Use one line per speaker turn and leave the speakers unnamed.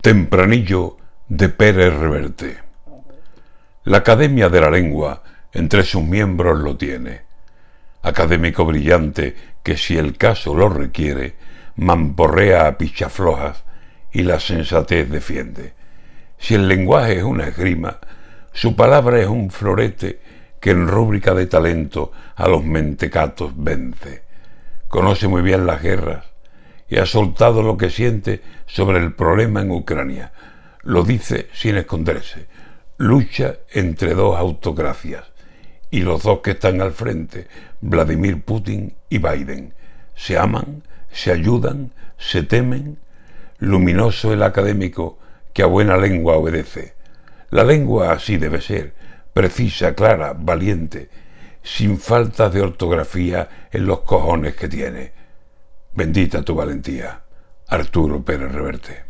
Tempranillo de Pérez Reverte. La Academia de la Lengua entre sus miembros lo tiene. Académico brillante que si el caso lo requiere, mamporrea a pichaflojas y la sensatez defiende. Si el lenguaje es una esgrima, su palabra es un florete que en rúbrica de talento a los mentecatos vence. Conoce muy bien las guerras, y ha soltado lo que siente sobre el problema en Ucrania. Lo dice sin esconderse. Lucha entre dos autocracias y los dos que están al frente, Vladimir Putin y Biden, se aman, se ayudan, se temen. Luminoso el académico que a buena lengua obedece. La lengua así debe ser, precisa, clara, valiente, sin faltas de ortografía en los cojones que tiene Bendita tu valentía, Arturo Pérez Reverte.